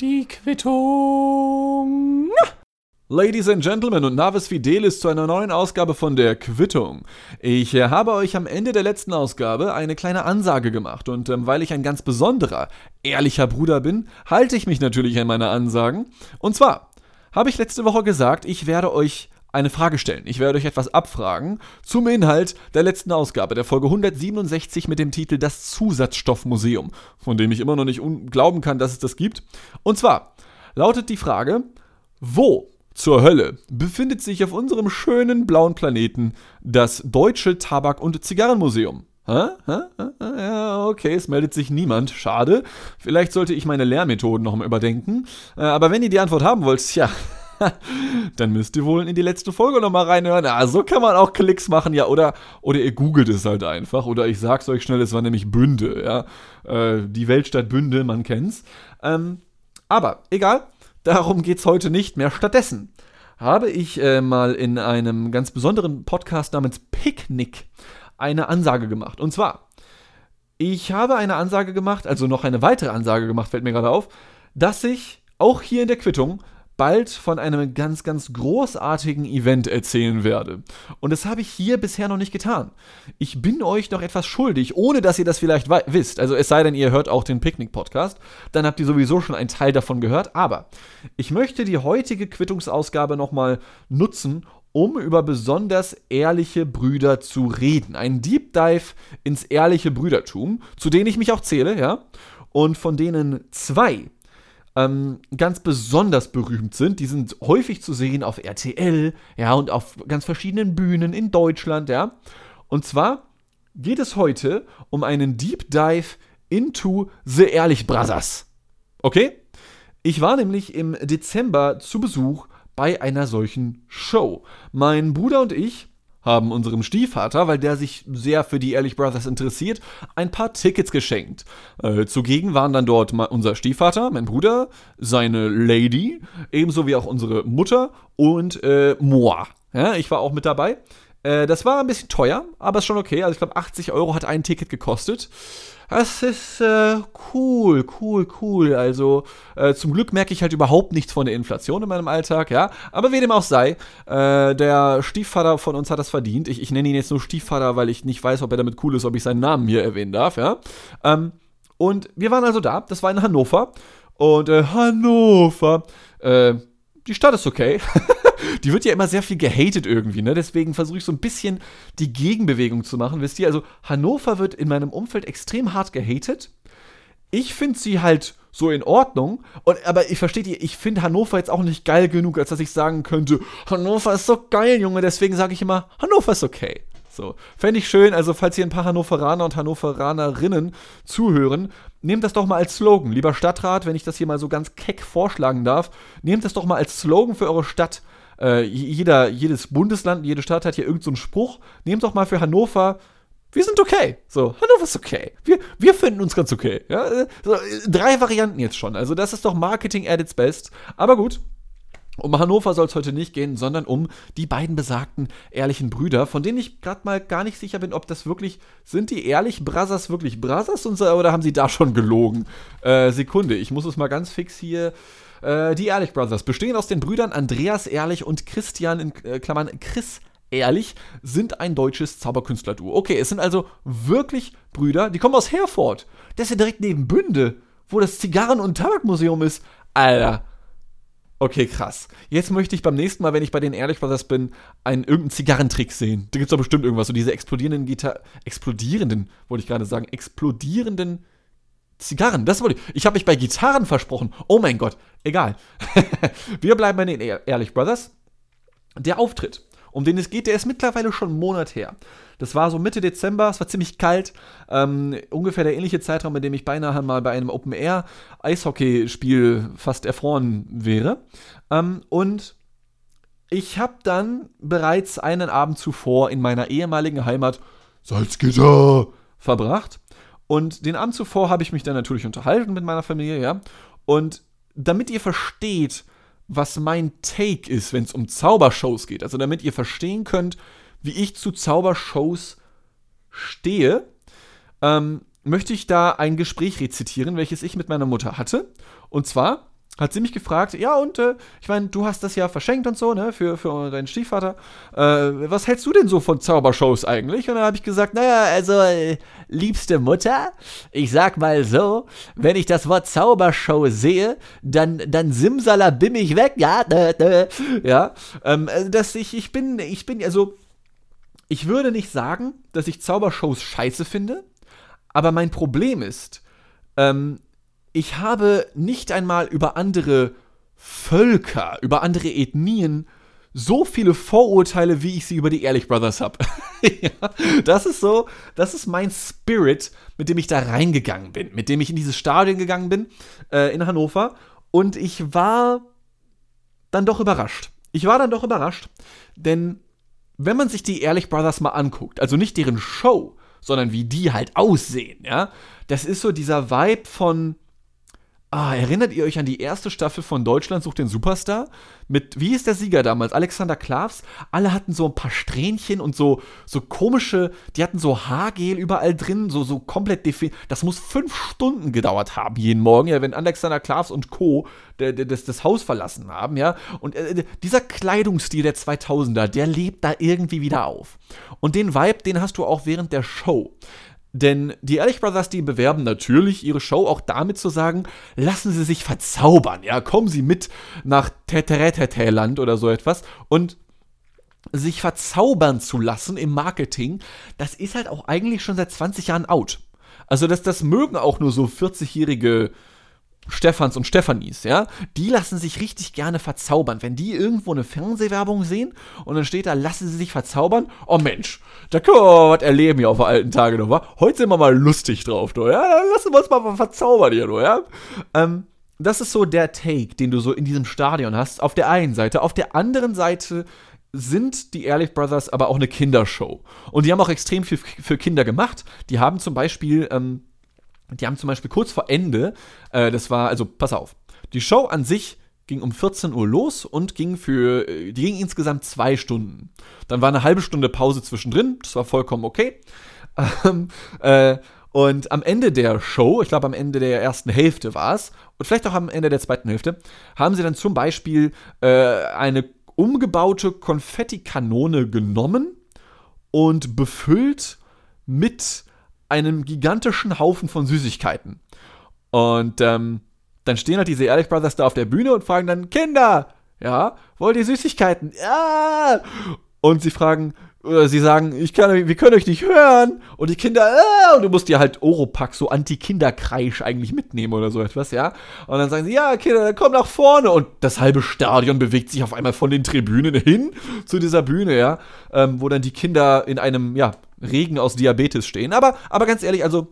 Die Quittung. Ladies and Gentlemen und Navis Fidelis zu einer neuen Ausgabe von der Quittung. Ich äh, habe euch am Ende der letzten Ausgabe eine kleine Ansage gemacht und ähm, weil ich ein ganz besonderer, ehrlicher Bruder bin, halte ich mich natürlich an meine Ansagen. Und zwar habe ich letzte Woche gesagt, ich werde euch eine Frage stellen. Ich werde euch etwas abfragen zum Inhalt der letzten Ausgabe, der Folge 167 mit dem Titel Das Zusatzstoffmuseum, von dem ich immer noch nicht glauben kann, dass es das gibt. Und zwar lautet die Frage, wo zur Hölle befindet sich auf unserem schönen blauen Planeten das Deutsche Tabak- und Zigarrenmuseum? Hä? Hä? Ja, okay, es meldet sich niemand. Schade. Vielleicht sollte ich meine Lehrmethoden noch mal überdenken. Äh, aber wenn ihr die Antwort haben wollt, ja, dann müsst ihr wohl in die letzte Folge nochmal reinhören. Ah, so kann man auch Klicks machen, ja, oder, oder ihr googelt es halt einfach, oder ich sag's euch schnell, es war nämlich Bünde, ja. Äh, die Weltstadt Bünde, man kennt's. Ähm, aber egal, darum geht's heute nicht mehr. Stattdessen habe ich äh, mal in einem ganz besonderen Podcast namens Picknick eine Ansage gemacht. Und zwar, ich habe eine Ansage gemacht, also noch eine weitere Ansage gemacht, fällt mir gerade auf, dass ich auch hier in der Quittung bald von einem ganz, ganz großartigen Event erzählen werde. Und das habe ich hier bisher noch nicht getan. Ich bin euch noch etwas schuldig, ohne dass ihr das vielleicht wisst. Also es sei denn, ihr hört auch den Picknick-Podcast, dann habt ihr sowieso schon einen Teil davon gehört. Aber ich möchte die heutige Quittungsausgabe nochmal nutzen, um über besonders ehrliche Brüder zu reden. Ein Deep Dive ins ehrliche Brüdertum, zu denen ich mich auch zähle, ja. Und von denen zwei ähm, ganz besonders berühmt sind. Die sind häufig zu sehen auf RTL, ja, und auf ganz verschiedenen Bühnen in Deutschland, ja. Und zwar geht es heute um einen Deep Dive into The Ehrlich Brothers. Okay? Ich war nämlich im Dezember zu Besuch bei einer solchen Show. Mein Bruder und ich haben unserem Stiefvater, weil der sich sehr für die Ehrlich Brothers interessiert, ein paar Tickets geschenkt. Äh, zugegen waren dann dort unser Stiefvater, mein Bruder, seine Lady, ebenso wie auch unsere Mutter und äh, moi. Ja, ich war auch mit dabei. Äh, das war ein bisschen teuer, aber ist schon okay. Also ich glaube, 80 Euro hat ein Ticket gekostet. Das ist äh, cool, cool, cool. Also äh, zum Glück merke ich halt überhaupt nichts von der Inflation in meinem Alltag, ja. Aber wie dem auch sei, äh, der Stiefvater von uns hat das verdient. Ich, ich nenne ihn jetzt nur Stiefvater, weil ich nicht weiß, ob er damit cool ist, ob ich seinen Namen hier erwähnen darf, ja. Ähm, und wir waren also da. Das war in Hannover. Und äh, Hannover, äh, die Stadt ist okay. die wird ja immer sehr viel gehatet irgendwie, ne? Deswegen versuche ich so ein bisschen die Gegenbewegung zu machen. Wisst ihr, also Hannover wird in meinem Umfeld extrem hart gehatet. Ich finde sie halt so in Ordnung. Und, aber ich verstehe ihr, ich finde Hannover jetzt auch nicht geil genug, als dass ich sagen könnte, Hannover ist so geil, Junge. Deswegen sage ich immer, Hannover ist okay. So. Fände ich schön, also falls hier ein paar Hannoveraner und Hannoveranerinnen zuhören, nehmt das doch mal als Slogan. Lieber Stadtrat, wenn ich das hier mal so ganz keck vorschlagen darf, nehmt das doch mal als Slogan für eure Stadt. Äh, jeder, jedes Bundesland, jede Stadt hat hier irgendeinen so Spruch. Nehmt doch mal für Hannover wir sind okay. So, Hannover ist okay. Wir, wir finden uns ganz okay. Ja? Äh, so, drei Varianten jetzt schon. Also, das ist doch Marketing at its best. Aber gut. Um Hannover soll es heute nicht gehen, sondern um die beiden besagten ehrlichen Brüder, von denen ich gerade mal gar nicht sicher bin, ob das wirklich, sind die ehrlich Brothers wirklich Brothers oder haben sie da schon gelogen? Äh, Sekunde, ich muss es mal ganz fix hier äh, die Ehrlich Brothers bestehen aus den Brüdern Andreas Ehrlich und Christian in äh, Klammern Chris Ehrlich sind ein deutsches Zauberkünstler-Duo. Okay, es sind also wirklich Brüder, die kommen aus Herford. Das ist ja direkt neben Bünde, wo das Zigarren- und Tabakmuseum ist. Alter. Okay, krass. Jetzt möchte ich beim nächsten Mal, wenn ich bei den Ehrlich Brothers bin, einen irgendeinen Zigarrentrick sehen. Da gibt es doch bestimmt irgendwas. So diese explodierenden Gitarren. Explodierenden, wollte ich gerade sagen. Explodierenden Zigarren, das wollte ich. Ich habe mich bei Gitarren versprochen. Oh mein Gott, egal. Wir bleiben bei den Ehrlich Brothers. Der Auftritt, um den es geht, der ist mittlerweile schon einen Monat her. Das war so Mitte Dezember, es war ziemlich kalt. Ähm, ungefähr der ähnliche Zeitraum, in dem ich beinahe mal bei einem Open-Air-Eishockeyspiel fast erfroren wäre. Ähm, und ich habe dann bereits einen Abend zuvor in meiner ehemaligen Heimat Salzgitter verbracht und den Abend zuvor habe ich mich dann natürlich unterhalten mit meiner Familie, ja. Und damit ihr versteht, was mein Take ist, wenn es um Zaubershows geht, also damit ihr verstehen könnt, wie ich zu Zaubershows stehe, ähm, möchte ich da ein Gespräch rezitieren, welches ich mit meiner Mutter hatte. Und zwar hat sie mich gefragt, ja und, äh, ich meine, du hast das ja verschenkt und so, ne, für, für deinen Stiefvater. Äh, was hältst du denn so von Zaubershows eigentlich? Und dann habe ich gesagt, naja, also, äh, liebste Mutter, ich sag mal so, wenn ich das Wort Zaubershow sehe, dann, dann simsalabim ich weg, ja, ne, ne, ja, ähm, äh, dass ich, ich bin, ich bin, also, ich würde nicht sagen, dass ich Zaubershows scheiße finde, aber mein Problem ist, ähm, ich habe nicht einmal über andere Völker, über andere Ethnien so viele Vorurteile, wie ich sie über die Ehrlich Brothers habe. ja, das ist so, das ist mein Spirit, mit dem ich da reingegangen bin, mit dem ich in dieses Stadion gegangen bin, äh, in Hannover. Und ich war dann doch überrascht. Ich war dann doch überrascht, denn wenn man sich die Ehrlich Brothers mal anguckt, also nicht deren Show, sondern wie die halt aussehen, ja, das ist so dieser Vibe von Ah, erinnert ihr euch an die erste Staffel von Deutschland sucht den Superstar? Mit, wie ist der Sieger damals? Alexander Klavs? Alle hatten so ein paar Strähnchen und so, so komische, die hatten so Haargel überall drin, so, so komplett definiert. Das muss fünf Stunden gedauert haben jeden Morgen, ja, wenn Alexander Klavs und Co. das, das Haus verlassen haben, ja. Und äh, dieser Kleidungsstil der 2000er, der lebt da irgendwie wieder auf. Und den Vibe, den hast du auch während der Show. Denn die Ehrlich Brothers, die bewerben natürlich ihre Show auch damit zu sagen, lassen Sie sich verzaubern, ja, kommen Sie mit nach Tetereteteland oder so etwas und sich verzaubern zu lassen im Marketing, das ist halt auch eigentlich schon seit 20 Jahren out. Also das, das mögen auch nur so 40-jährige Stefans und Stefanis, ja, die lassen sich richtig gerne verzaubern. Wenn die irgendwo eine Fernsehwerbung sehen und dann steht da, lassen sie sich verzaubern, oh Mensch, da können wir mal was erleben hier auf alten Tage noch, wa? Heute sind wir mal lustig drauf, du, ja, dann lassen wir uns mal verzaubern hier, du, ja. Ähm, das ist so der Take, den du so in diesem Stadion hast, auf der einen Seite. Auf der anderen Seite sind die Ehrlich Brothers aber auch eine Kindershow. Und die haben auch extrem viel für Kinder gemacht. Die haben zum Beispiel ähm, die haben zum Beispiel kurz vor Ende, äh, das war, also pass auf, die Show an sich ging um 14 Uhr los und ging für, äh, die ging insgesamt zwei Stunden. Dann war eine halbe Stunde Pause zwischendrin, das war vollkommen okay. Ähm, äh, und am Ende der Show, ich glaube am Ende der ersten Hälfte war es, und vielleicht auch am Ende der zweiten Hälfte, haben sie dann zum Beispiel äh, eine umgebaute Konfettikanone genommen und befüllt mit einem gigantischen Haufen von Süßigkeiten. Und ähm, dann stehen halt diese Ehrlich Brothers da auf der Bühne und fragen dann, Kinder, ja, wollt ihr Süßigkeiten? Ja! Und sie fragen, oder sie sagen, ich kann, wir können euch nicht hören. Und die Kinder, äh, und du musst dir halt Oropack, so Anti-Kinderkreisch eigentlich mitnehmen oder so etwas, ja. Und dann sagen sie, ja, Kinder, dann komm nach vorne. Und das halbe Stadion bewegt sich auf einmal von den Tribünen hin zu dieser Bühne, ja. Ähm, wo dann die Kinder in einem, ja, Regen aus Diabetes stehen. Aber, aber ganz ehrlich, also,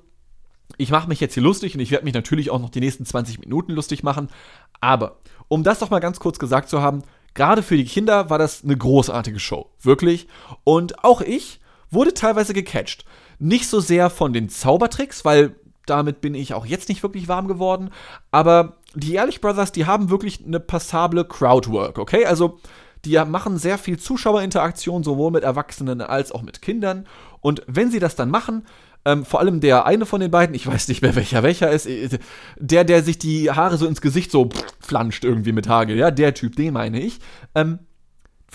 ich mache mich jetzt hier lustig und ich werde mich natürlich auch noch die nächsten 20 Minuten lustig machen. Aber, um das doch mal ganz kurz gesagt zu haben, gerade für die Kinder war das eine großartige Show. Wirklich. Und auch ich wurde teilweise gecatcht. Nicht so sehr von den Zaubertricks, weil damit bin ich auch jetzt nicht wirklich warm geworden. Aber die Ehrlich Brothers, die haben wirklich eine passable Crowdwork, okay? Also, die machen sehr viel Zuschauerinteraktion, sowohl mit Erwachsenen als auch mit Kindern. Und wenn sie das dann machen, ähm, vor allem der eine von den beiden, ich weiß nicht mehr welcher welcher ist, äh, der, der sich die Haare so ins Gesicht so flanscht irgendwie mit Hagel, ja, der Typ, den meine ich. Ähm,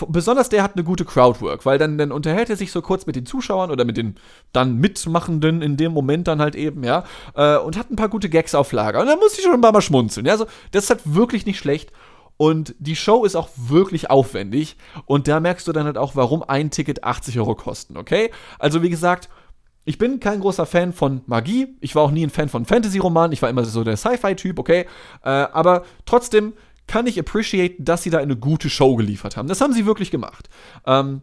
besonders der hat eine gute Crowdwork, weil dann, dann unterhält er sich so kurz mit den Zuschauern oder mit den dann Mitmachenden in dem Moment dann halt eben, ja, äh, und hat ein paar gute Gags auf Lager. Und dann muss ich schon ein paar Mal schmunzeln. Ja, also das ist halt wirklich nicht schlecht. Und die Show ist auch wirklich aufwendig. Und da merkst du dann halt auch, warum ein Ticket 80 Euro kosten, okay? Also wie gesagt, ich bin kein großer Fan von Magie. Ich war auch nie ein Fan von Fantasy-Romanen. Ich war immer so der Sci-Fi-Typ, okay? Äh, aber trotzdem kann ich appreciate, dass sie da eine gute Show geliefert haben. Das haben sie wirklich gemacht. Ähm,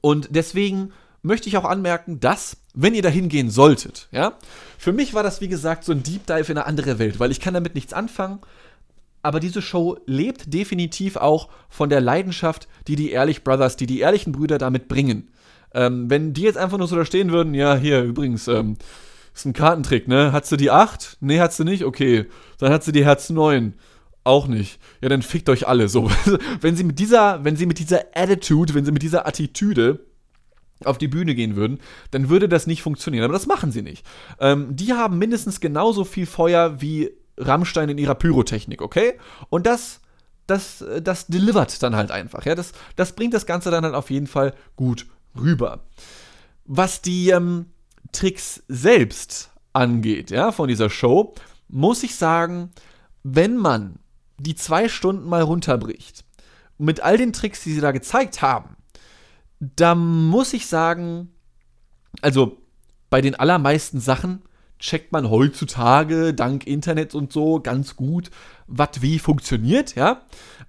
und deswegen möchte ich auch anmerken, dass, wenn ihr da hingehen solltet, ja, für mich war das, wie gesagt, so ein Deep Dive in eine andere Welt, weil ich kann damit nichts anfangen. Aber diese Show lebt definitiv auch von der Leidenschaft, die die Ehrlich Brothers, die die ehrlichen Brüder damit bringen. Ähm, wenn die jetzt einfach nur so da stehen würden, ja, hier übrigens, ähm, ist ein Kartentrick, ne? Hat sie die 8? Nee, hat sie nicht? Okay. Dann hat sie die Herz 9. Auch nicht. Ja, dann fickt euch alle so. wenn sie mit dieser, wenn sie mit dieser Attitude, wenn sie mit dieser Attitüde auf die Bühne gehen würden, dann würde das nicht funktionieren. Aber das machen sie nicht. Ähm, die haben mindestens genauso viel Feuer wie Rammstein in ihrer Pyrotechnik, okay? Und das, das, das delivert dann halt einfach. Ja? Das, das bringt das Ganze dann halt auf jeden Fall gut rüber. Was die ähm, Tricks selbst angeht, ja, von dieser Show, muss ich sagen, wenn man die zwei Stunden mal runterbricht, mit all den Tricks, die sie da gezeigt haben, da muss ich sagen, also bei den allermeisten Sachen checkt man heutzutage dank Internet und so ganz gut, was wie funktioniert, ja.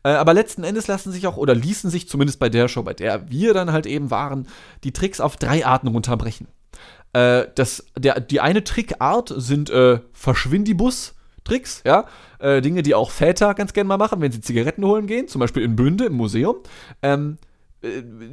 Äh, aber letzten Endes lassen sich auch, oder ließen sich zumindest bei der Show, bei der wir dann halt eben waren, die Tricks auf drei Arten runterbrechen. Äh, das, der, die eine Trickart sind äh, Verschwindibus-Tricks, ja. Äh, Dinge, die auch Väter ganz gerne mal machen, wenn sie Zigaretten holen gehen, zum Beispiel in Bünde im Museum. Ähm, äh,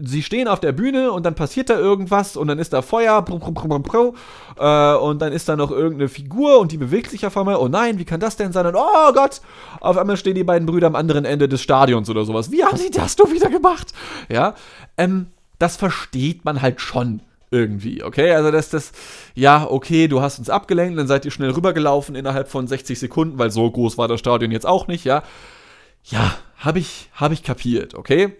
sie stehen auf der Bühne und dann passiert da irgendwas und dann ist da Feuer äh, und dann ist da noch irgendeine Figur und die bewegt sich auf einmal. Oh nein, wie kann das denn sein? Und oh Gott, auf einmal stehen die beiden Brüder am anderen Ende des Stadions oder sowas. Wie haben sie das doch wieder gemacht? Ja, ähm, das versteht man halt schon irgendwie, okay? Also das, das, ja, okay, du hast uns abgelenkt, dann seid ihr schnell rübergelaufen innerhalb von 60 Sekunden, weil so groß war das Stadion jetzt auch nicht, ja. Ja, habe ich, hab ich kapiert, okay?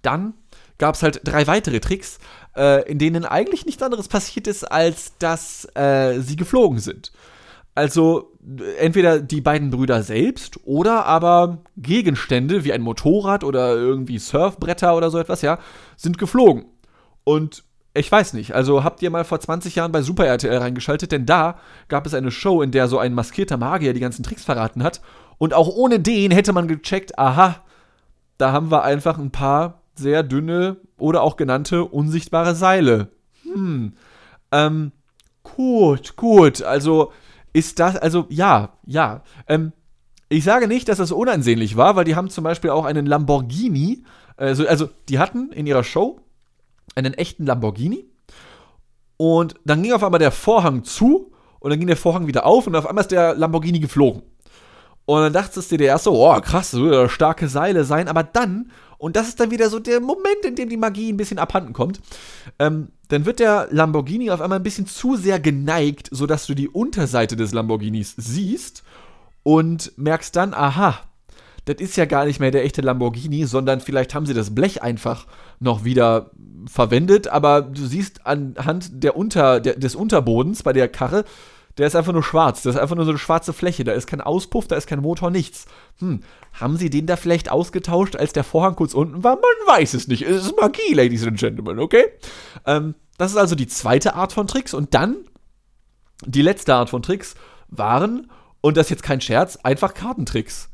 Dann gab es halt drei weitere Tricks, äh, in denen eigentlich nichts anderes passiert ist, als dass äh, sie geflogen sind. Also entweder die beiden Brüder selbst oder aber Gegenstände wie ein Motorrad oder irgendwie Surfbretter oder so etwas, ja, sind geflogen. Und ich weiß nicht, also habt ihr mal vor 20 Jahren bei Super RTL reingeschaltet, denn da gab es eine Show, in der so ein maskierter Magier die ganzen Tricks verraten hat. Und auch ohne den hätte man gecheckt, aha, da haben wir einfach ein paar sehr dünne oder auch genannte unsichtbare Seile. Hm. Ähm, gut, gut. Also ist das, also ja, ja. Ähm, ich sage nicht, dass das unansehnlich war, weil die haben zum Beispiel auch einen Lamborghini. Also, also die hatten in ihrer Show einen echten Lamborghini. Und dann ging auf einmal der Vorhang zu und dann ging der Vorhang wieder auf und auf einmal ist der Lamborghini geflogen. Und dann dachtest du dir erst so, oh krass, so starke Seile sein, aber dann und das ist dann wieder so der Moment, in dem die Magie ein bisschen abhanden kommt. Ähm, dann wird der Lamborghini auf einmal ein bisschen zu sehr geneigt, sodass du die Unterseite des Lamborghinis siehst und merkst dann, aha, das ist ja gar nicht mehr der echte Lamborghini, sondern vielleicht haben sie das Blech einfach noch wieder verwendet, aber du siehst anhand der Unter, der, des Unterbodens bei der Karre, der ist einfach nur schwarz. Das ist einfach nur so eine schwarze Fläche. Da ist kein Auspuff, da ist kein Motor, nichts. Hm, haben sie den da vielleicht ausgetauscht, als der Vorhang kurz unten war? Man weiß es nicht. Es ist Magie, Ladies and Gentlemen, okay? Ähm, das ist also die zweite Art von Tricks. Und dann, die letzte Art von Tricks waren, und das ist jetzt kein Scherz, einfach Kartentricks.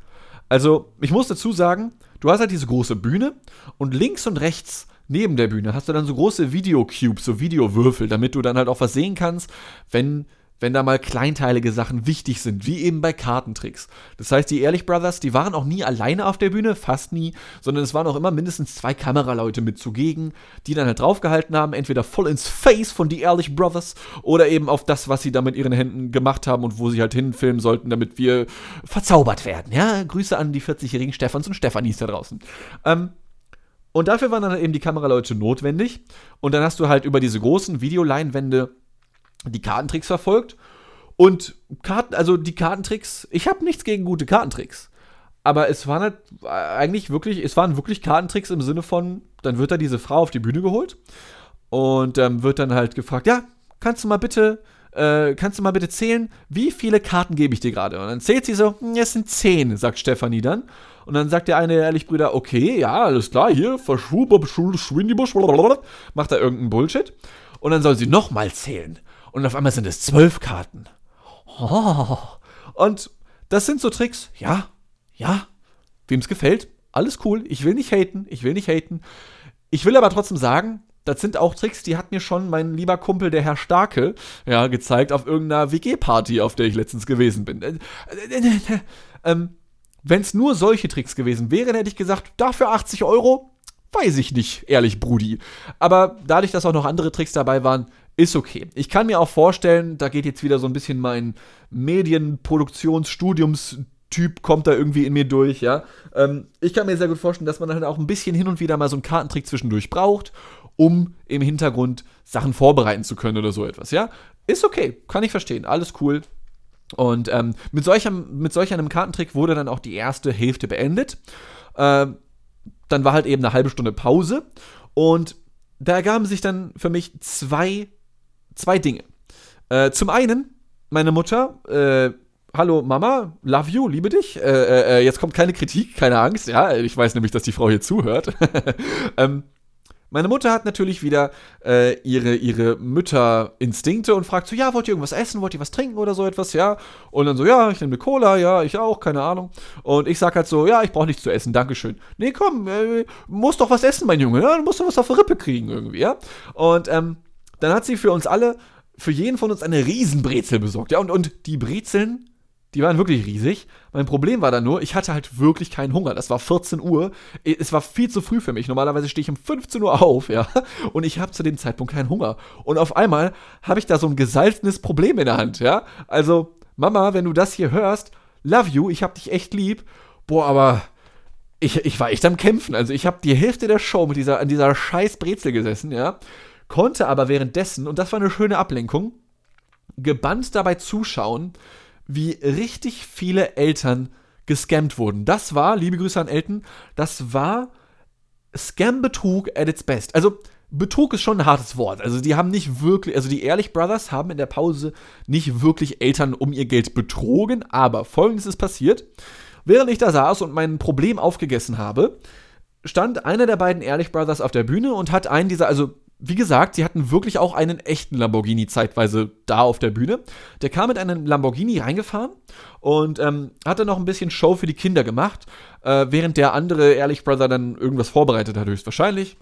Also, ich muss dazu sagen, du hast halt diese große Bühne und links und rechts neben der Bühne hast du dann so große Videocubes, so Videowürfel, damit du dann halt auch was sehen kannst, wenn wenn da mal kleinteilige Sachen wichtig sind, wie eben bei Kartentricks. Das heißt, die Ehrlich Brothers, die waren auch nie alleine auf der Bühne, fast nie, sondern es waren auch immer mindestens zwei Kameraleute mit zugegen, die dann halt draufgehalten haben, entweder voll ins Face von die Ehrlich Brothers oder eben auf das, was sie da mit ihren Händen gemacht haben und wo sie halt hinfilmen sollten, damit wir verzaubert werden. Ja, Grüße an die 40-jährigen Stefans und Stefanis da draußen. Ähm, und dafür waren dann eben die Kameraleute notwendig. Und dann hast du halt über diese großen Videoleinwände die Kartentricks verfolgt. Und Karten, also die Kartentricks, ich habe nichts gegen gute Kartentricks. Aber es waren halt eigentlich wirklich, es waren wirklich Kartentricks im Sinne von, dann wird da diese Frau auf die Bühne geholt und ähm, wird dann halt gefragt, ja, kannst du mal bitte, äh, kannst du mal bitte zählen, wie viele Karten gebe ich dir gerade? Und dann zählt sie so, hm, es sind zehn, sagt Stefanie dann. Und dann sagt der eine ehrlich Brüder, okay, ja, alles klar, hier, verschwub, schwindibusch, macht da irgendeinen Bullshit. Und dann soll sie nochmal zählen und auf einmal sind es zwölf Karten. Oh. Und das sind so Tricks, ja, ja, wem es gefällt, alles cool. Ich will nicht haten, ich will nicht haten. Ich will aber trotzdem sagen, das sind auch Tricks, die hat mir schon mein lieber Kumpel, der Herr Starke, ja, gezeigt auf irgendeiner WG-Party, auf der ich letztens gewesen bin. Äh, äh, äh, ähm, Wenn es nur solche Tricks gewesen wären, hätte ich gesagt, dafür 80 Euro, weiß ich nicht, ehrlich, Brudi. Aber dadurch, dass auch noch andere Tricks dabei waren, ist okay. Ich kann mir auch vorstellen, da geht jetzt wieder so ein bisschen mein Medienproduktionsstudiumstyp kommt da irgendwie in mir durch, ja. Ähm, ich kann mir sehr gut vorstellen, dass man dann auch ein bisschen hin und wieder mal so einen Kartentrick zwischendurch braucht, um im Hintergrund Sachen vorbereiten zu können oder so etwas, ja. Ist okay, kann ich verstehen, alles cool. Und ähm, mit, solchem, mit solch einem Kartentrick wurde dann auch die erste Hälfte beendet. Äh, dann war halt eben eine halbe Stunde Pause und da ergaben sich dann für mich zwei, zwei Dinge. Äh, zum einen, meine Mutter, äh, hallo Mama, love you, liebe dich. Äh, äh, äh, jetzt kommt keine Kritik, keine Angst, ja, ich weiß nämlich, dass die Frau hier zuhört. ähm, meine Mutter hat natürlich wieder äh, ihre, ihre Mütterinstinkte und fragt so, ja, wollt ihr irgendwas essen, wollt ihr was trinken oder so etwas, ja? Und dann so, ja, ich nehme eine Cola, ja, ich auch, keine Ahnung. Und ich sag halt so, ja, ich brauche nichts zu essen, Dankeschön. Nee, komm, äh, musst doch was essen, mein Junge, ja? Du musst doch was auf die Rippe kriegen irgendwie, ja? Und ähm, dann hat sie für uns alle, für jeden von uns eine Riesenbrezel besorgt, ja? Und, und die Brezeln die waren wirklich riesig. Mein Problem war dann nur, ich hatte halt wirklich keinen Hunger. Das war 14 Uhr. Es war viel zu früh für mich. Normalerweise stehe ich um 15 Uhr auf, ja. Und ich habe zu dem Zeitpunkt keinen Hunger. Und auf einmal habe ich da so ein gesalzenes Problem in der Hand, ja. Also, Mama, wenn du das hier hörst, love you, ich hab dich echt lieb. Boah, aber ich, ich war echt am Kämpfen. Also, ich habe die Hälfte der Show mit dieser, an dieser scheiß Brezel gesessen, ja. Konnte aber währenddessen, und das war eine schöne Ablenkung, gebannt dabei zuschauen, wie richtig viele Eltern gescammt wurden. Das war, liebe Grüße an Eltern, das war Scam-Betrug at its best. Also, Betrug ist schon ein hartes Wort. Also, die haben nicht wirklich, also die Ehrlich Brothers haben in der Pause nicht wirklich Eltern um ihr Geld betrogen, aber folgendes ist passiert. Während ich da saß und mein Problem aufgegessen habe, stand einer der beiden Ehrlich Brothers auf der Bühne und hat einen dieser, also wie gesagt, sie hatten wirklich auch einen echten Lamborghini zeitweise da auf der Bühne. Der kam mit einem Lamborghini reingefahren und ähm, hat noch ein bisschen Show für die Kinder gemacht, äh, während der andere Ehrlich Brother dann irgendwas vorbereitet hat, höchstwahrscheinlich.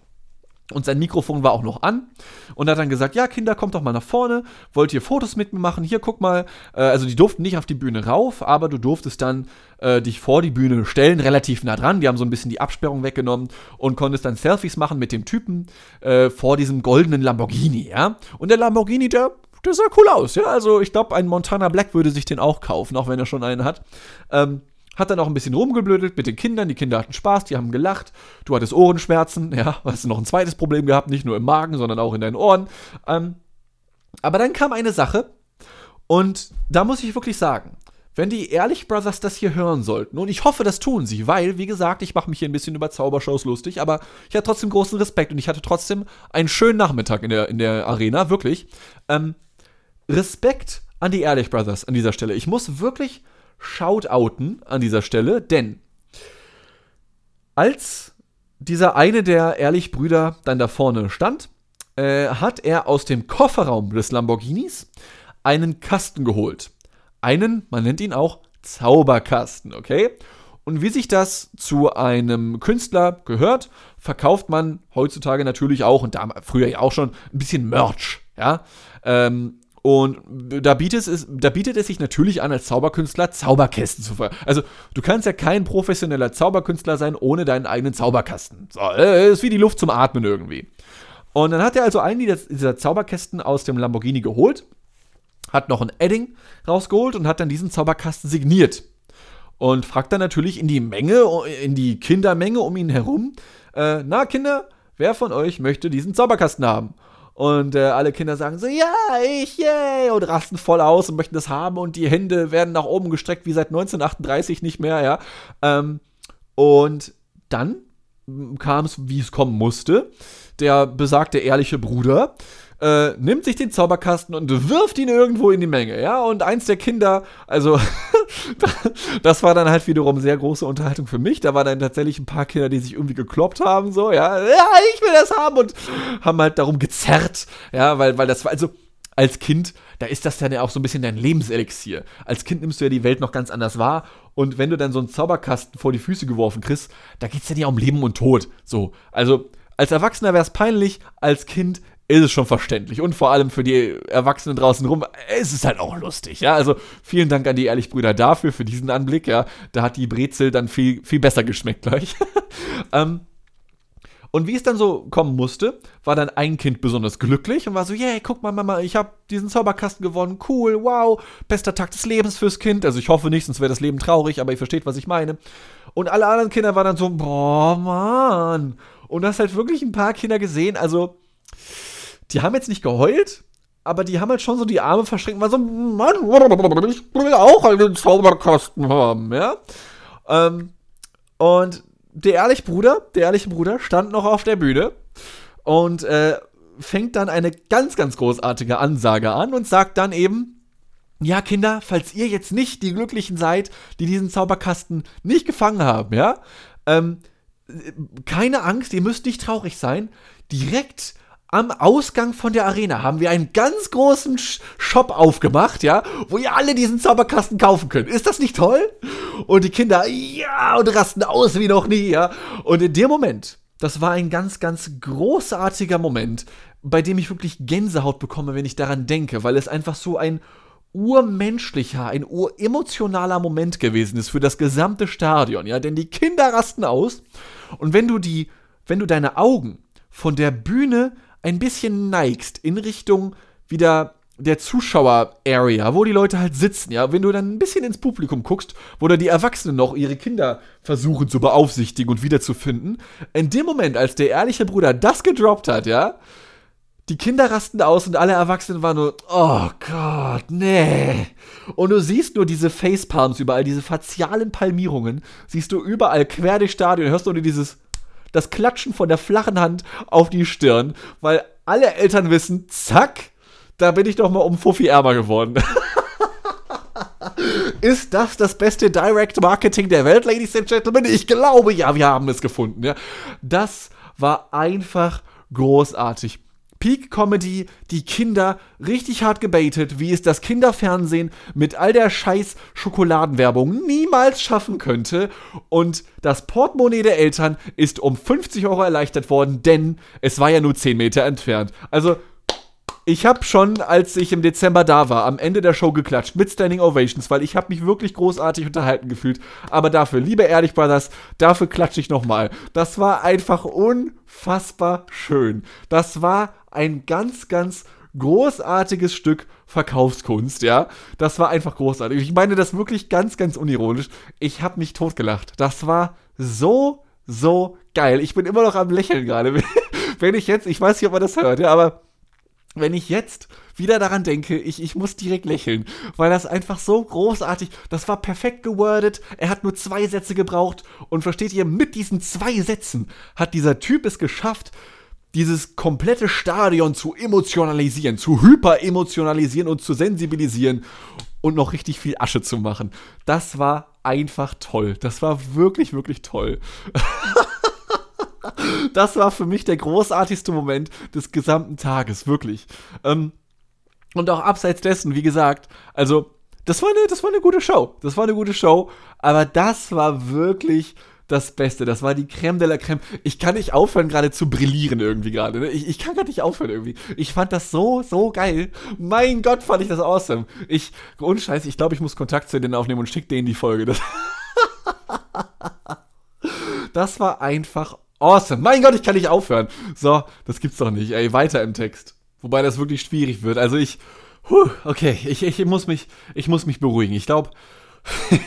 Und sein Mikrofon war auch noch an und hat dann gesagt, ja Kinder, kommt doch mal nach vorne, wollt ihr Fotos mit mir machen? Hier, guck mal. Äh, also die durften nicht auf die Bühne rauf, aber du durftest dann äh, dich vor die Bühne stellen, relativ nah dran. Die haben so ein bisschen die Absperrung weggenommen und konntest dann Selfies machen mit dem Typen äh, vor diesem goldenen Lamborghini, ja. Und der Lamborghini, der, der sah cool aus, ja. Also ich glaube, ein Montana Black würde sich den auch kaufen, auch wenn er schon einen hat. Ähm, hat dann auch ein bisschen rumgeblödelt mit den Kindern. Die Kinder hatten Spaß, die haben gelacht. Du hattest Ohrenschmerzen, ja, hast noch ein zweites Problem gehabt, nicht nur im Magen, sondern auch in deinen Ohren. Ähm, aber dann kam eine Sache und da muss ich wirklich sagen, wenn die Ehrlich Brothers das hier hören sollten, und ich hoffe, das tun sie, weil, wie gesagt, ich mache mich hier ein bisschen über Zaubershows lustig, aber ich hatte trotzdem großen Respekt und ich hatte trotzdem einen schönen Nachmittag in der, in der Arena, wirklich. Ähm, Respekt an die Ehrlich Brothers an dieser Stelle. Ich muss wirklich shoutouten an dieser Stelle, denn als dieser eine der Ehrlich-Brüder dann da vorne stand, äh, hat er aus dem Kofferraum des Lamborghinis einen Kasten geholt. Einen, man nennt ihn auch Zauberkasten, okay? Und wie sich das zu einem Künstler gehört, verkauft man heutzutage natürlich auch und da früher ja auch schon ein bisschen Merch, ja? Ähm, und da bietet, es, da bietet es sich natürlich an, als Zauberkünstler Zauberkästen zu ver. Also, du kannst ja kein professioneller Zauberkünstler sein ohne deinen eigenen Zauberkasten. So, äh, ist wie die Luft zum Atmen irgendwie. Und dann hat er also einen dieser Zauberkästen aus dem Lamborghini geholt, hat noch ein Edding rausgeholt und hat dann diesen Zauberkasten signiert. Und fragt dann natürlich in die Menge, in die Kindermenge um ihn herum, äh, na Kinder, wer von euch möchte diesen Zauberkasten haben? Und äh, alle Kinder sagen so, ja, ich, yay, und rasten voll aus und möchten das haben und die Hände werden nach oben gestreckt wie seit 1938 nicht mehr, ja. Ähm, und dann kam es, wie es kommen musste. Der besagte ehrliche Bruder äh, nimmt sich den Zauberkasten und wirft ihn irgendwo in die Menge, ja. Und eins der Kinder, also das war dann halt wiederum sehr große Unterhaltung für mich. Da waren dann tatsächlich ein paar Kinder, die sich irgendwie gekloppt haben, so, ja, ja, ich will das haben und haben halt darum gezerrt, ja, weil, weil das war, also als Kind, da ist das dann ja auch so ein bisschen dein Lebenselixier. Als Kind nimmst du ja die Welt noch ganz anders wahr und wenn du dann so einen Zauberkasten vor die Füße geworfen kriegst, da geht's ja nicht um Leben und Tod. So, also als Erwachsener wäre es peinlich, als Kind ist es schon verständlich. Und vor allem für die Erwachsenen draußen rum, ist es halt auch lustig, ja. Also vielen Dank an die Ehrlich-Brüder dafür, für diesen Anblick, ja. Da hat die Brezel dann viel, viel besser geschmeckt gleich. ähm, und wie es dann so kommen musste, war dann ein Kind besonders glücklich und war so, yay, guck mal, Mama, ich habe diesen Zauberkasten gewonnen, cool, wow, bester Tag des Lebens fürs Kind. Also ich hoffe nicht, sonst wäre das Leben traurig, aber ihr versteht, was ich meine. Und alle anderen Kinder waren dann so, boah, Mann. Und du hast halt wirklich ein paar Kinder gesehen, also die haben jetzt nicht geheult, aber die haben halt schon so die Arme verschränkt, weil so, Mann, ich will auch einen Zauberkasten haben, ja. Ähm, und der ehrliche Bruder, der ehrliche Bruder stand noch auf der Bühne und äh, fängt dann eine ganz, ganz großartige Ansage an und sagt dann eben, ja, Kinder, falls ihr jetzt nicht die Glücklichen seid, die diesen Zauberkasten nicht gefangen haben, ja, ähm, keine Angst, ihr müsst nicht traurig sein. Direkt am Ausgang von der Arena haben wir einen ganz großen Shop aufgemacht, ja, wo ihr alle diesen Zauberkasten kaufen könnt. Ist das nicht toll? Und die Kinder, ja, und rasten aus wie noch nie, ja. Und in dem Moment, das war ein ganz, ganz großartiger Moment, bei dem ich wirklich Gänsehaut bekomme, wenn ich daran denke, weil es einfach so ein urmenschlicher, ein uremotionaler Moment gewesen ist für das gesamte Stadion, ja, denn die Kinder rasten aus und wenn du die, wenn du deine Augen von der Bühne ein bisschen neigst in Richtung wieder der Zuschauer-Area, wo die Leute halt sitzen, ja, wenn du dann ein bisschen ins Publikum guckst, wo da die Erwachsenen noch ihre Kinder versuchen zu beaufsichtigen und wiederzufinden, in dem Moment, als der ehrliche Bruder das gedroppt hat, ja, die Kinder rasten aus und alle Erwachsenen waren nur, oh Gott, nee. Und du siehst nur diese Facepalms überall, diese facialen Palmierungen, siehst du überall quer durchs Stadion, hörst du nur dieses, das Klatschen von der flachen Hand auf die Stirn, weil alle Eltern wissen, zack, da bin ich doch mal um Fuffi ärmer geworden. Ist das das beste Direct Marketing der Welt, Ladies and Gentlemen? Ich glaube, ja, wir haben es gefunden. Ja. Das war einfach großartig. Peak Comedy, die Kinder richtig hart gebaitet, wie es das Kinderfernsehen mit all der scheiß Schokoladenwerbung niemals schaffen könnte. Und das Portemonnaie der Eltern ist um 50 Euro erleichtert worden, denn es war ja nur 10 Meter entfernt. Also ich habe schon, als ich im Dezember da war, am Ende der Show geklatscht mit Standing Ovations, weil ich habe mich wirklich großartig unterhalten gefühlt. Aber dafür, liebe Ehrlich Brothers, dafür klatsche ich nochmal. Das war einfach unfassbar schön. Das war ein ganz, ganz großartiges Stück Verkaufskunst, ja. Das war einfach großartig. Ich meine das wirklich ganz, ganz unironisch. Ich habe mich totgelacht. Das war so, so geil. Ich bin immer noch am Lächeln gerade. Wenn ich jetzt, ich weiß nicht, ob man das hört, ja, aber wenn ich jetzt wieder daran denke, ich, ich muss direkt lächeln, weil das einfach so großartig, das war perfekt gewordet, er hat nur zwei Sätze gebraucht und versteht ihr, mit diesen zwei Sätzen hat dieser Typ es geschafft, dieses komplette Stadion zu emotionalisieren, zu hyperemotionalisieren und zu sensibilisieren und noch richtig viel Asche zu machen. Das war einfach toll. Das war wirklich, wirklich toll. das war für mich der großartigste Moment des gesamten Tages, wirklich. Ähm, und auch abseits dessen, wie gesagt, also, das war, eine, das war eine gute Show. Das war eine gute Show, aber das war wirklich das Beste. Das war die Creme de la Creme. Ich kann nicht aufhören, gerade zu brillieren irgendwie gerade. Ne? Ich, ich kann gar nicht aufhören irgendwie. Ich fand das so, so geil. Mein Gott, fand ich das awesome. Ich, ohne Scheiß, ich glaube, ich muss Kontakt zu denen aufnehmen und schick denen die Folge. Das, das war einfach Awesome. Mein Gott, ich kann nicht aufhören. So, das gibt's doch nicht. Ey, weiter im Text. Wobei das wirklich schwierig wird. Also ich, huh, okay, ich, ich muss mich, ich muss mich beruhigen. Ich glaube,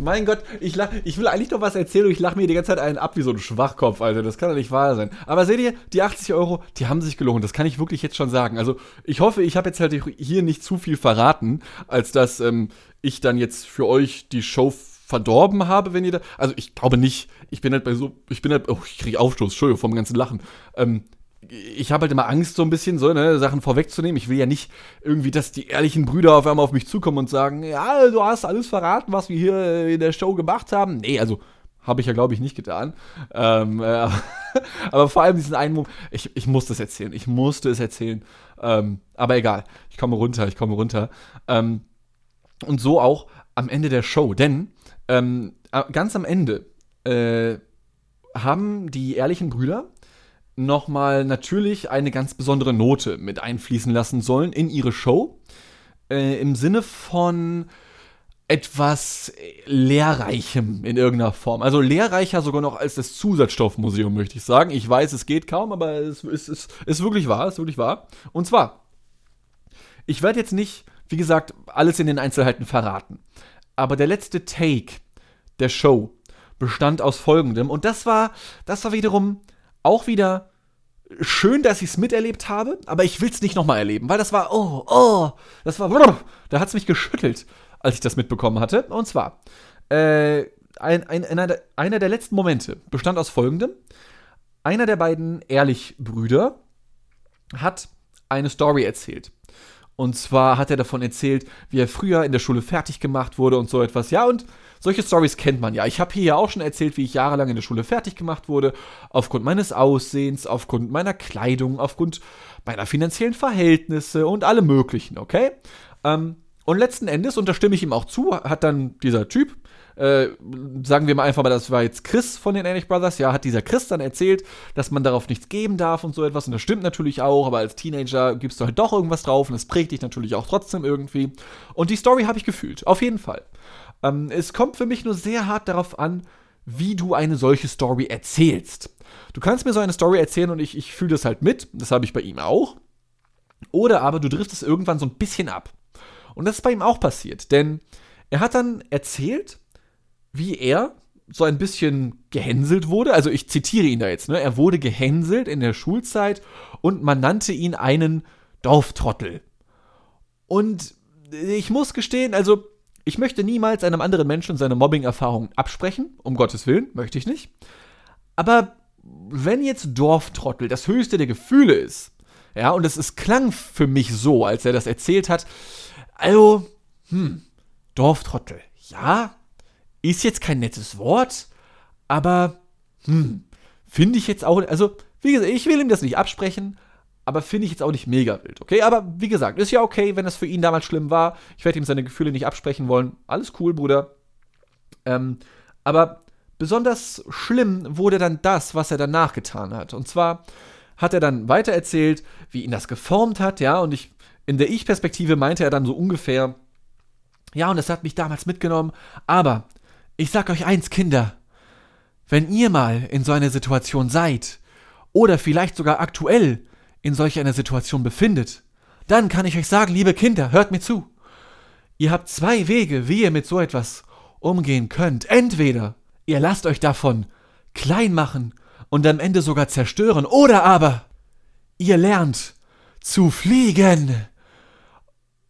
mein Gott, ich, lach, ich will eigentlich noch was erzählen und ich lache mir die ganze Zeit einen ab wie so ein Schwachkopf, Alter. Das kann doch nicht wahr sein. Aber seht ihr, die 80 Euro, die haben sich gelohnt. Das kann ich wirklich jetzt schon sagen. Also ich hoffe, ich habe jetzt halt hier nicht zu viel verraten, als dass ähm, ich dann jetzt für euch die Show verdorben habe, wenn ihr da. Also ich glaube nicht. Ich bin halt bei so. Ich bin halt. Oh, ich kriege Aufstoß, Entschuldigung, vom ganzen Lachen. Ähm, ich habe halt immer Angst, so ein bisschen so, ne, Sachen vorwegzunehmen. Ich will ja nicht irgendwie, dass die ehrlichen Brüder auf einmal auf mich zukommen und sagen, ja, du hast alles verraten, was wir hier in der Show gemacht haben. Nee, also habe ich ja, glaube ich, nicht getan. Ähm, äh, aber vor allem diesen einen Moment, ich, ich musste es erzählen. Ich musste es erzählen. Ähm, aber egal, ich komme runter, ich komme runter. Ähm, und so auch am Ende der Show, denn ähm, ganz am Ende äh, haben die ehrlichen Brüder nochmal natürlich eine ganz besondere Note mit einfließen lassen sollen in ihre Show. Äh, Im Sinne von etwas Lehrreichem in irgendeiner Form. Also lehrreicher sogar noch als das Zusatzstoffmuseum, möchte ich sagen. Ich weiß, es geht kaum, aber es ist, ist, ist wirklich wahr, ist wirklich wahr. Und zwar, ich werde jetzt nicht, wie gesagt, alles in den Einzelheiten verraten aber der letzte Take der Show bestand aus folgendem. Und das war, das war wiederum auch wieder schön, dass ich es miterlebt habe, aber ich will es nicht nochmal erleben, weil das war, oh, oh, das war, da hat es mich geschüttelt, als ich das mitbekommen hatte. Und zwar, äh, ein, ein, einer, einer der letzten Momente bestand aus folgendem. Einer der beiden Ehrlich-Brüder hat eine Story erzählt. Und zwar hat er davon erzählt, wie er früher in der Schule fertig gemacht wurde und so etwas. Ja, und solche Stories kennt man ja. Ich habe hier ja auch schon erzählt, wie ich jahrelang in der Schule fertig gemacht wurde, aufgrund meines Aussehens, aufgrund meiner Kleidung, aufgrund meiner finanziellen Verhältnisse und allem möglichen, okay? Ähm, und letzten Endes, und da stimme ich ihm auch zu, hat dann dieser Typ, äh, sagen wir mal einfach mal, das war jetzt Chris von den Ehrlich Brothers, ja, hat dieser Chris dann erzählt, dass man darauf nichts geben darf und so etwas. Und das stimmt natürlich auch, aber als Teenager gibst du halt doch irgendwas drauf und es prägt dich natürlich auch trotzdem irgendwie. Und die Story habe ich gefühlt, auf jeden Fall. Ähm, es kommt für mich nur sehr hart darauf an, wie du eine solche Story erzählst. Du kannst mir so eine Story erzählen und ich, ich fühle das halt mit, das habe ich bei ihm auch. Oder aber du driftest irgendwann so ein bisschen ab. Und das ist bei ihm auch passiert, denn er hat dann erzählt, wie er so ein bisschen gehänselt wurde. Also ich zitiere ihn da jetzt, ne? Er wurde gehänselt in der Schulzeit und man nannte ihn einen Dorftrottel. Und ich muss gestehen, also ich möchte niemals einem anderen Menschen seine Mobbing-Erfahrung absprechen, um Gottes Willen, möchte ich nicht. Aber wenn jetzt Dorftrottel das höchste der Gefühle ist, ja, und es, es klang für mich so, als er das erzählt hat, also, hm, Dorftrottel, ja, ist jetzt kein nettes Wort, aber, hm, finde ich jetzt auch, also, wie gesagt, ich will ihm das nicht absprechen, aber finde ich jetzt auch nicht mega wild, okay? Aber wie gesagt, ist ja okay, wenn es für ihn damals schlimm war. Ich werde ihm seine Gefühle nicht absprechen wollen. Alles cool, Bruder. Ähm, aber besonders schlimm wurde dann das, was er danach getan hat. Und zwar hat er dann weitererzählt, wie ihn das geformt hat, ja, und ich, in der Ich-Perspektive meinte er dann so ungefähr, ja, und das hat mich damals mitgenommen, aber ich sag euch eins, Kinder, wenn ihr mal in so einer Situation seid, oder vielleicht sogar aktuell in solch einer Situation befindet, dann kann ich euch sagen, liebe Kinder, hört mir zu. Ihr habt zwei Wege, wie ihr mit so etwas umgehen könnt. Entweder ihr lasst euch davon klein machen und am Ende sogar zerstören, oder aber ihr lernt zu fliegen.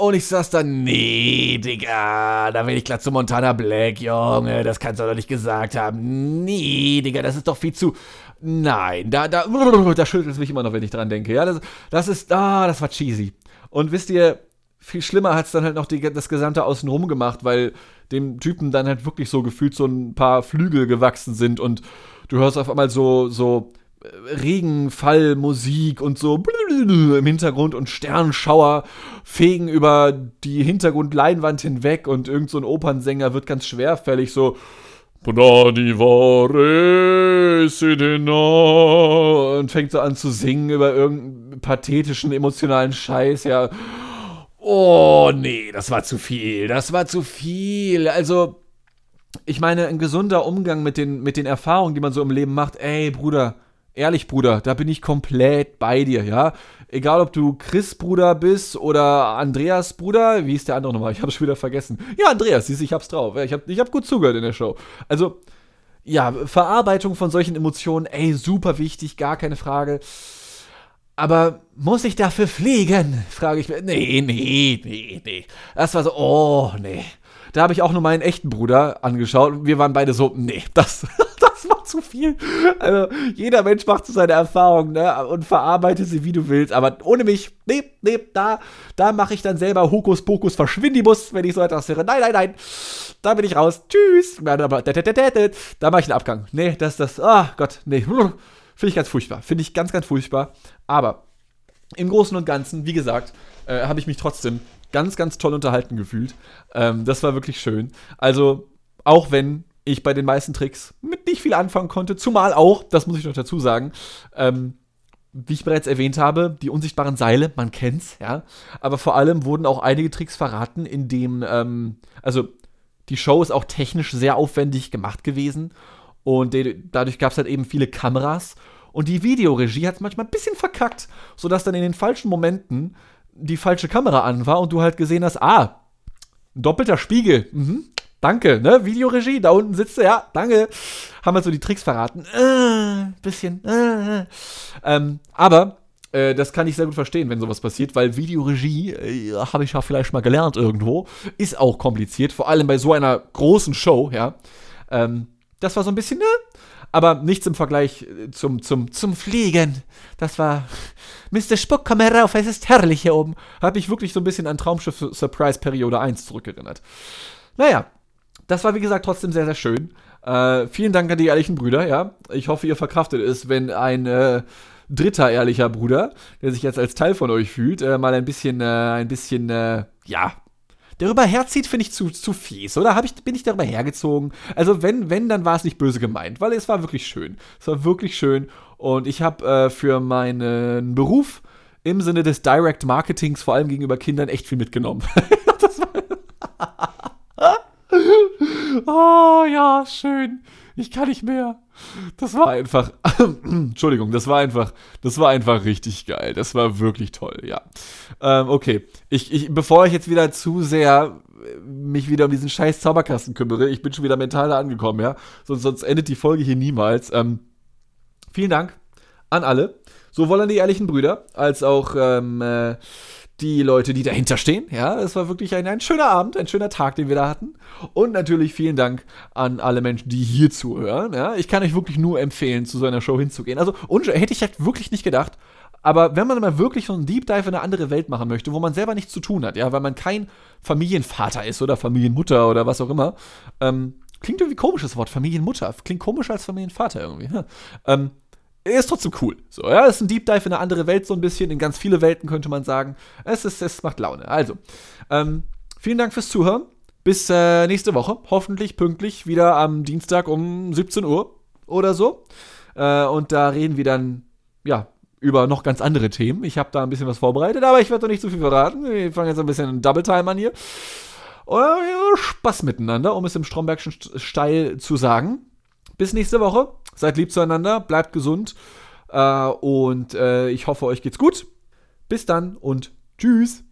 Und ich saß dann, nee, Digga, da will ich glatt zu Montana Black, Junge, das kannst du doch nicht gesagt haben. Nee, Digga, das ist doch viel zu. Nein, da, da, da schüttelt es mich immer noch, wenn ich dran denke. Ja, das, das ist, ah, das war cheesy. Und wisst ihr, viel schlimmer hat es dann halt noch die, das Gesamte außenrum gemacht, weil dem Typen dann halt wirklich so gefühlt so ein paar Flügel gewachsen sind und du hörst auf einmal so, so Regenfallmusik und so im Hintergrund und Sternschauer fegen über die Hintergrundleinwand hinweg und irgend so ein Opernsänger wird ganz schwerfällig so und fängt so an zu singen über irgendeinen pathetischen, emotionalen Scheiß, ja. Oh, nee, das war zu viel. Das war zu viel. Also, ich meine, ein gesunder Umgang mit den, mit den Erfahrungen, die man so im Leben macht. Ey, Bruder, Ehrlich, Bruder, da bin ich komplett bei dir, ja. Egal, ob du Chris Bruder bist oder Andreas Bruder, wie ist der andere nochmal? Ich habe schon wieder vergessen. Ja, Andreas, siehst du, ich hab's drauf. Ich habe ich hab gut zugehört in der Show. Also, ja, Verarbeitung von solchen Emotionen, ey, super wichtig, gar keine Frage. Aber muss ich dafür fliegen? Frage ich mich. Nee, nee, nee, nee. Das war so, oh, nee. Da habe ich auch nur meinen echten Bruder angeschaut wir waren beide so, nee, das, das war zu viel. Also, jeder Mensch macht so seine Erfahrungen ne, und verarbeitet sie, wie du willst. Aber ohne mich, nee, nee, da, da mache ich dann selber Hokuspokus Verschwindibus, wenn ich so etwas höre. Nein, nein, nein, da bin ich raus. Tschüss. Da mache ich einen Abgang. Nee, das, das, ah oh Gott, nee. Finde ich ganz furchtbar. Finde ich ganz, ganz furchtbar. Aber im Großen und Ganzen, wie gesagt, äh, habe ich mich trotzdem ganz, ganz toll unterhalten gefühlt. Ähm, das war wirklich schön. Also, auch wenn ich bei den meisten Tricks mit nicht viel anfangen konnte, zumal auch, das muss ich noch dazu sagen, ähm, wie ich bereits erwähnt habe, die unsichtbaren Seile, man kennt's, ja. Aber vor allem wurden auch einige Tricks verraten, in dem, ähm, also die Show ist auch technisch sehr aufwendig gemacht gewesen und dadurch gab es halt eben viele Kameras und die Videoregie hat es manchmal ein bisschen verkackt, sodass dann in den falschen Momenten die falsche Kamera an war und du halt gesehen hast, ah, doppelter Spiegel. Mhm. Danke, ne? Videoregie, da unten sitzt er, ja, danke. Haben wir so die Tricks verraten. Äh, bisschen. Äh, äh. Ähm, aber äh, das kann ich sehr gut verstehen, wenn sowas passiert, weil Videoregie, äh, habe ich ja vielleicht mal gelernt irgendwo, ist auch kompliziert, vor allem bei so einer großen Show, ja. Ähm, das war so ein bisschen, ne? Aber nichts im Vergleich äh, zum, zum, zum Fliegen. Das war. Mr. Spuck, komm herauf, es ist herrlich hier oben. Hat mich wirklich so ein bisschen an Traumschiff Surprise Periode 1 zurückerinnert. Naja, das war wie gesagt trotzdem sehr, sehr schön. Äh, vielen Dank an die ehrlichen Brüder, ja. Ich hoffe, ihr verkraftet es, wenn ein äh, dritter ehrlicher Bruder, der sich jetzt als Teil von euch fühlt, äh, mal ein bisschen, äh, ein bisschen, äh, ja, darüber herzieht, finde ich zu, zu fies, oder? Hab ich, bin ich darüber hergezogen? Also, wenn, wenn, dann war es nicht böse gemeint, weil es war wirklich schön. Es war wirklich schön. Und ich habe äh, für meinen Beruf im Sinne des Direct Marketings, vor allem gegenüber Kindern, echt viel mitgenommen. das war. oh ja, schön. Ich kann nicht mehr. Das war einfach, Entschuldigung, das war einfach, das war einfach richtig geil. Das war wirklich toll, ja. Ähm, okay, ich, ich, bevor ich jetzt wieder zu sehr äh, mich wieder um diesen scheiß Zauberkasten kümmere, ich bin schon wieder mental da angekommen, ja. Sonst, sonst endet die Folge hier niemals. Ähm, vielen Dank an alle, sowohl an die ehrlichen Brüder als auch ähm, äh, die Leute, die dahinter stehen. Ja, es war wirklich ein, ein schöner Abend, ein schöner Tag, den wir da hatten. Und natürlich vielen Dank an alle Menschen, die hier zuhören. Ja, ich kann euch wirklich nur empfehlen, zu so einer Show hinzugehen. Also, hätte ich halt wirklich nicht gedacht. Aber wenn man mal wirklich so einen Deep Dive in eine andere Welt machen möchte, wo man selber nichts zu tun hat, ja, weil man kein Familienvater ist oder Familienmutter oder was auch immer, ähm, klingt irgendwie komisch das Wort, Familienmutter. Klingt komischer als Familienvater irgendwie. Ja. Ähm, ist trotzdem cool. So, ja, ist ein Deep Dive in eine andere Welt so ein bisschen, in ganz viele Welten könnte man sagen. Es, ist, es macht Laune. Also, ähm, vielen Dank fürs Zuhören. Bis äh, nächste Woche. Hoffentlich pünktlich wieder am Dienstag um 17 Uhr oder so. Äh, und da reden wir dann, ja, über noch ganz andere Themen. Ich habe da ein bisschen was vorbereitet, aber ich werde doch nicht zu viel verraten. Wir fangen jetzt ein bisschen Double Time an hier. Und, ja, Spaß miteinander, um es im Strombergschen Steil zu sagen. Bis nächste Woche. Seid lieb zueinander, bleibt gesund äh, und äh, ich hoffe, euch geht's gut. Bis dann und tschüss.